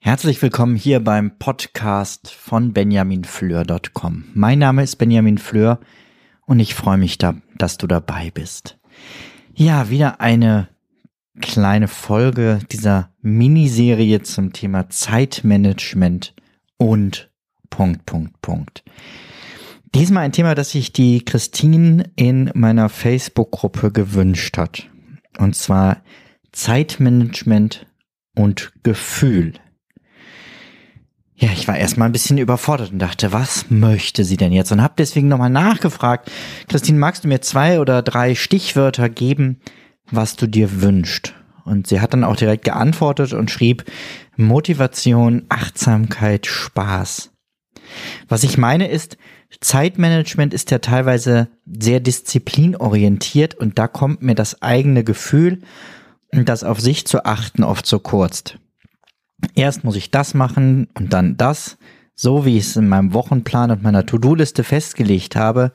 Herzlich willkommen hier beim Podcast von benjaminfleur.com. Mein Name ist Benjamin Fleur und ich freue mich, da, dass du dabei bist. Ja, wieder eine kleine Folge dieser Miniserie zum Thema Zeitmanagement und Punkt, Punkt, Punkt. Diesmal ein Thema, das sich die Christine in meiner Facebook-Gruppe gewünscht hat. Und zwar Zeitmanagement und Gefühl. Ja, ich war erstmal ein bisschen überfordert und dachte, was möchte sie denn jetzt? Und habe deswegen nochmal nachgefragt. Christine, magst du mir zwei oder drei Stichwörter geben, was du dir wünschst? Und sie hat dann auch direkt geantwortet und schrieb Motivation, Achtsamkeit, Spaß. Was ich meine ist, Zeitmanagement ist ja teilweise sehr disziplinorientiert und da kommt mir das eigene Gefühl, das auf sich zu achten, oft zu kurz erst muss ich das machen und dann das, so wie ich es in meinem Wochenplan und meiner To-Do-Liste festgelegt habe.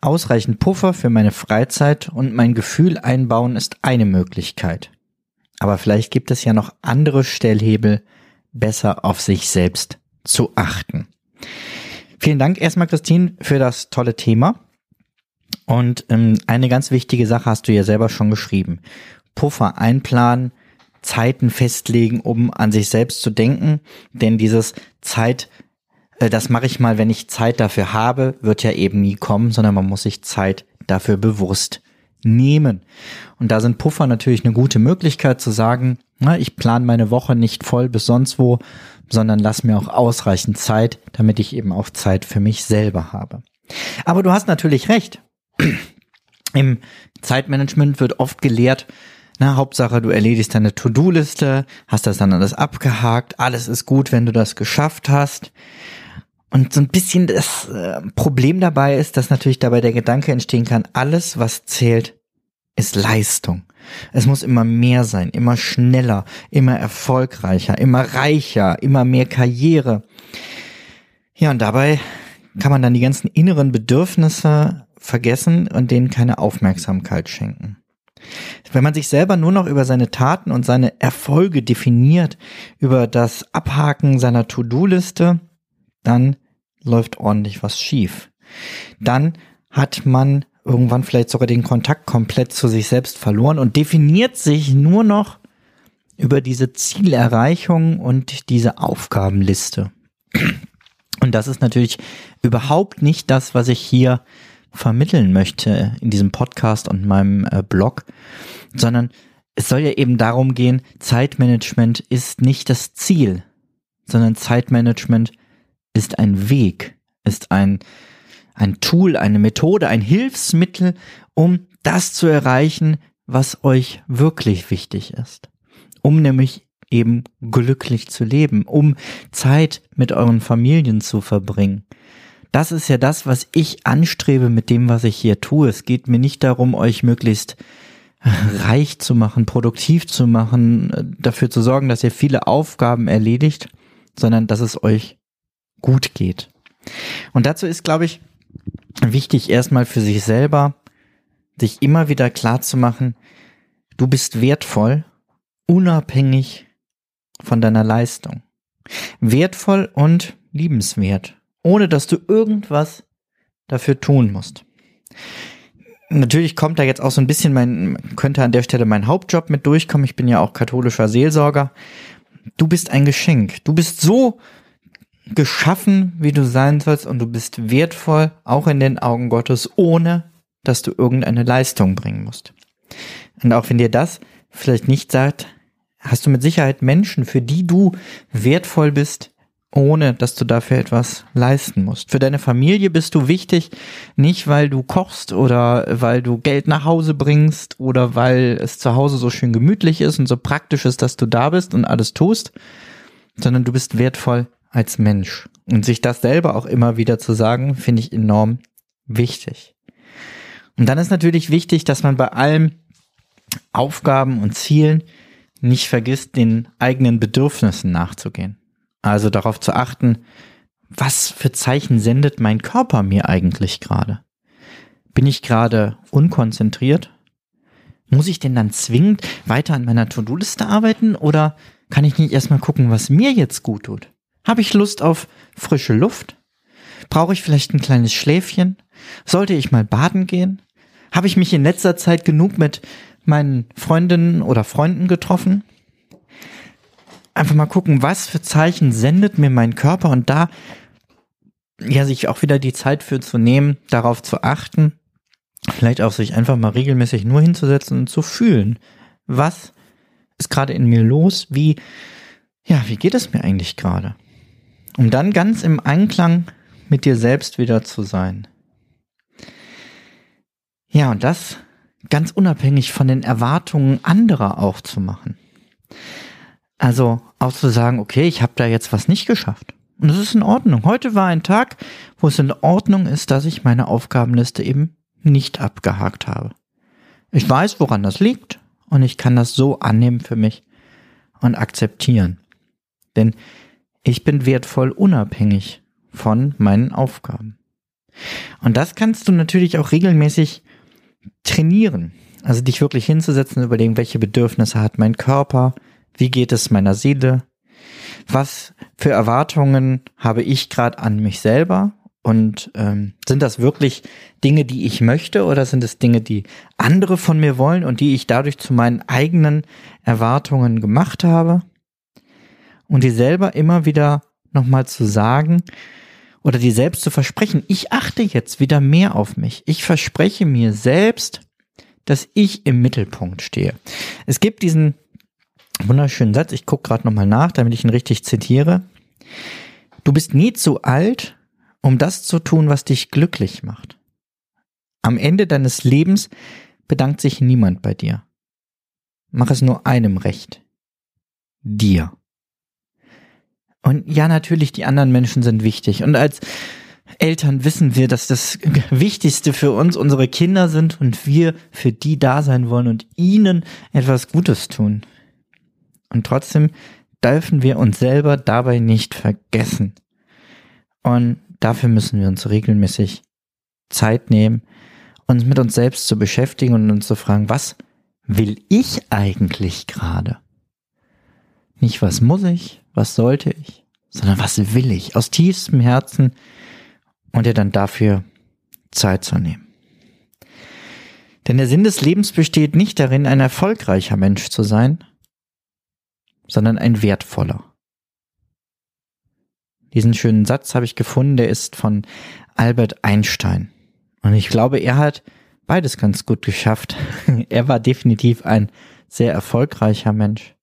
Ausreichend Puffer für meine Freizeit und mein Gefühl einbauen ist eine Möglichkeit. Aber vielleicht gibt es ja noch andere Stellhebel, besser auf sich selbst zu achten. Vielen Dank erstmal, Christine, für das tolle Thema. Und ähm, eine ganz wichtige Sache hast du ja selber schon geschrieben. Puffer einplanen, Zeiten festlegen, um an sich selbst zu denken. Denn dieses Zeit, äh, das mache ich mal, wenn ich Zeit dafür habe, wird ja eben nie kommen, sondern man muss sich Zeit dafür bewusst nehmen. Und da sind Puffer natürlich eine gute Möglichkeit zu sagen, ich plane meine Woche nicht voll bis sonst wo, sondern lass mir auch ausreichend Zeit, damit ich eben auch Zeit für mich selber habe. Aber du hast natürlich recht. Im Zeitmanagement wird oft gelehrt, na, Hauptsache, du erledigst deine To-Do-Liste, hast das dann alles abgehakt, alles ist gut, wenn du das geschafft hast. Und so ein bisschen das äh, Problem dabei ist, dass natürlich dabei der Gedanke entstehen kann, alles, was zählt, ist Leistung. Es muss immer mehr sein, immer schneller, immer erfolgreicher, immer reicher, immer mehr Karriere. Ja, und dabei kann man dann die ganzen inneren Bedürfnisse vergessen und denen keine Aufmerksamkeit schenken. Wenn man sich selber nur noch über seine Taten und seine Erfolge definiert, über das Abhaken seiner To-Do-Liste, dann läuft ordentlich was schief. Dann hat man irgendwann vielleicht sogar den Kontakt komplett zu sich selbst verloren und definiert sich nur noch über diese Zielerreichung und diese Aufgabenliste. Und das ist natürlich überhaupt nicht das, was ich hier vermitteln möchte in diesem Podcast und meinem äh, Blog, sondern es soll ja eben darum gehen, Zeitmanagement ist nicht das Ziel, sondern Zeitmanagement ist ein Weg, ist ein, ein Tool, eine Methode, ein Hilfsmittel, um das zu erreichen, was euch wirklich wichtig ist. Um nämlich eben glücklich zu leben, um Zeit mit euren Familien zu verbringen, das ist ja das, was ich anstrebe mit dem, was ich hier tue. Es geht mir nicht darum, euch möglichst reich zu machen, produktiv zu machen, dafür zu sorgen, dass ihr viele Aufgaben erledigt, sondern dass es euch gut geht. Und dazu ist, glaube ich, wichtig erstmal für sich selber, sich immer wieder klar zu machen, du bist wertvoll, unabhängig von deiner Leistung. Wertvoll und liebenswert ohne dass du irgendwas dafür tun musst. Natürlich kommt da jetzt auch so ein bisschen mein, könnte an der Stelle mein Hauptjob mit durchkommen. Ich bin ja auch katholischer Seelsorger. Du bist ein Geschenk. Du bist so geschaffen, wie du sein sollst und du bist wertvoll, auch in den Augen Gottes, ohne dass du irgendeine Leistung bringen musst. Und auch wenn dir das vielleicht nicht sagt, hast du mit Sicherheit Menschen, für die du wertvoll bist, ohne dass du dafür etwas leisten musst. Für deine Familie bist du wichtig, nicht weil du kochst oder weil du Geld nach Hause bringst oder weil es zu Hause so schön gemütlich ist und so praktisch ist, dass du da bist und alles tust, sondern du bist wertvoll als Mensch. Und sich das selber auch immer wieder zu sagen, finde ich enorm wichtig. Und dann ist natürlich wichtig, dass man bei allem Aufgaben und Zielen nicht vergisst, den eigenen Bedürfnissen nachzugehen. Also darauf zu achten, was für Zeichen sendet mein Körper mir eigentlich gerade? Bin ich gerade unkonzentriert? Muss ich denn dann zwingend weiter an meiner To-Do-Liste arbeiten oder kann ich nicht erstmal gucken, was mir jetzt gut tut? Habe ich Lust auf frische Luft? Brauche ich vielleicht ein kleines Schläfchen? Sollte ich mal baden gehen? Habe ich mich in letzter Zeit genug mit meinen Freundinnen oder Freunden getroffen? Einfach mal gucken, was für Zeichen sendet mir mein Körper und da ja sich auch wieder die Zeit für zu nehmen, darauf zu achten, vielleicht auch sich einfach mal regelmäßig nur hinzusetzen und zu fühlen, was ist gerade in mir los, wie ja, wie geht es mir eigentlich gerade? Um dann ganz im Einklang mit dir selbst wieder zu sein. Ja, und das ganz unabhängig von den Erwartungen anderer auch zu machen. Also auch zu sagen, okay, ich habe da jetzt was nicht geschafft. Und das ist in Ordnung. Heute war ein Tag, wo es in Ordnung ist, dass ich meine Aufgabenliste eben nicht abgehakt habe. Ich weiß, woran das liegt und ich kann das so annehmen für mich und akzeptieren. Denn ich bin wertvoll unabhängig von meinen Aufgaben. Und das kannst du natürlich auch regelmäßig trainieren. Also dich wirklich hinzusetzen, überlegen, welche Bedürfnisse hat mein Körper, wie geht es meiner Seele, was für Erwartungen habe ich gerade an mich selber und ähm, sind das wirklich Dinge, die ich möchte oder sind es Dinge, die andere von mir wollen und die ich dadurch zu meinen eigenen Erwartungen gemacht habe? Und die selber immer wieder nochmal zu sagen, oder dir selbst zu versprechen, ich achte jetzt wieder mehr auf mich. Ich verspreche mir selbst, dass ich im Mittelpunkt stehe. Es gibt diesen wunderschönen Satz, ich gucke gerade nochmal nach, damit ich ihn richtig zitiere. Du bist nie zu alt, um das zu tun, was dich glücklich macht. Am Ende deines Lebens bedankt sich niemand bei dir. Mach es nur einem recht. Dir. Und ja, natürlich, die anderen Menschen sind wichtig. Und als Eltern wissen wir, dass das Wichtigste für uns unsere Kinder sind und wir für die da sein wollen und ihnen etwas Gutes tun. Und trotzdem dürfen wir uns selber dabei nicht vergessen. Und dafür müssen wir uns regelmäßig Zeit nehmen, uns mit uns selbst zu beschäftigen und uns zu fragen, was will ich eigentlich gerade? Nicht was muss ich, was sollte ich, sondern was will ich aus tiefstem Herzen und dir dann dafür Zeit zu nehmen. Denn der Sinn des Lebens besteht nicht darin, ein erfolgreicher Mensch zu sein, sondern ein wertvoller. Diesen schönen Satz habe ich gefunden, der ist von Albert Einstein. Und ich glaube, er hat beides ganz gut geschafft. er war definitiv ein sehr erfolgreicher Mensch.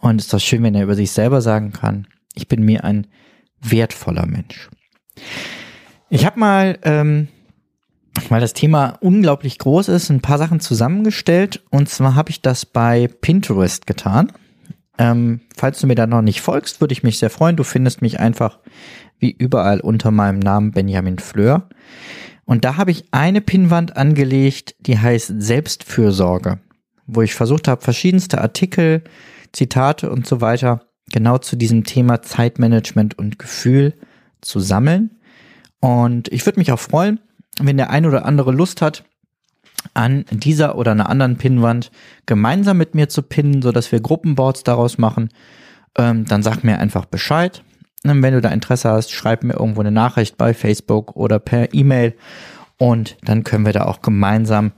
Und es ist doch schön, wenn er über sich selber sagen kann, ich bin mir ein wertvoller Mensch. Ich habe mal, ähm, weil das Thema unglaublich groß ist, ein paar Sachen zusammengestellt. Und zwar habe ich das bei Pinterest getan. Ähm, falls du mir da noch nicht folgst, würde ich mich sehr freuen. Du findest mich einfach wie überall unter meinem Namen Benjamin Fleur. Und da habe ich eine Pinnwand angelegt, die heißt Selbstfürsorge, wo ich versucht habe, verschiedenste Artikel, Zitate und so weiter genau zu diesem Thema Zeitmanagement und Gefühl zu sammeln. Und ich würde mich auch freuen, wenn der ein oder andere Lust hat, an dieser oder einer anderen Pinnwand gemeinsam mit mir zu pinnen, so dass wir Gruppenboards daraus machen. Ähm, dann sag mir einfach Bescheid. Und wenn du da Interesse hast, schreib mir irgendwo eine Nachricht bei Facebook oder per E-Mail und dann können wir da auch gemeinsam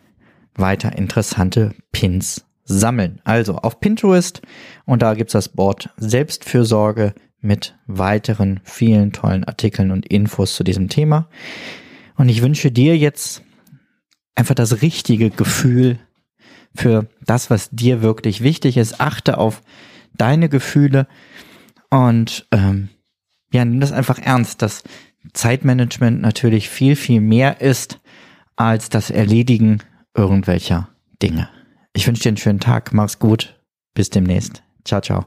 weiter interessante Pins sammeln. Also auf Pinterest und da gibt's das Board Selbstfürsorge mit weiteren vielen tollen Artikeln und Infos zu diesem Thema. Und ich wünsche dir jetzt einfach das richtige Gefühl für das, was dir wirklich wichtig ist. Achte auf deine Gefühle und ähm, ja, nimm das einfach ernst, dass Zeitmanagement natürlich viel, viel mehr ist als das Erledigen irgendwelcher Dinge. Ich wünsche dir einen schönen Tag, mach's gut, bis demnächst. Ciao, ciao.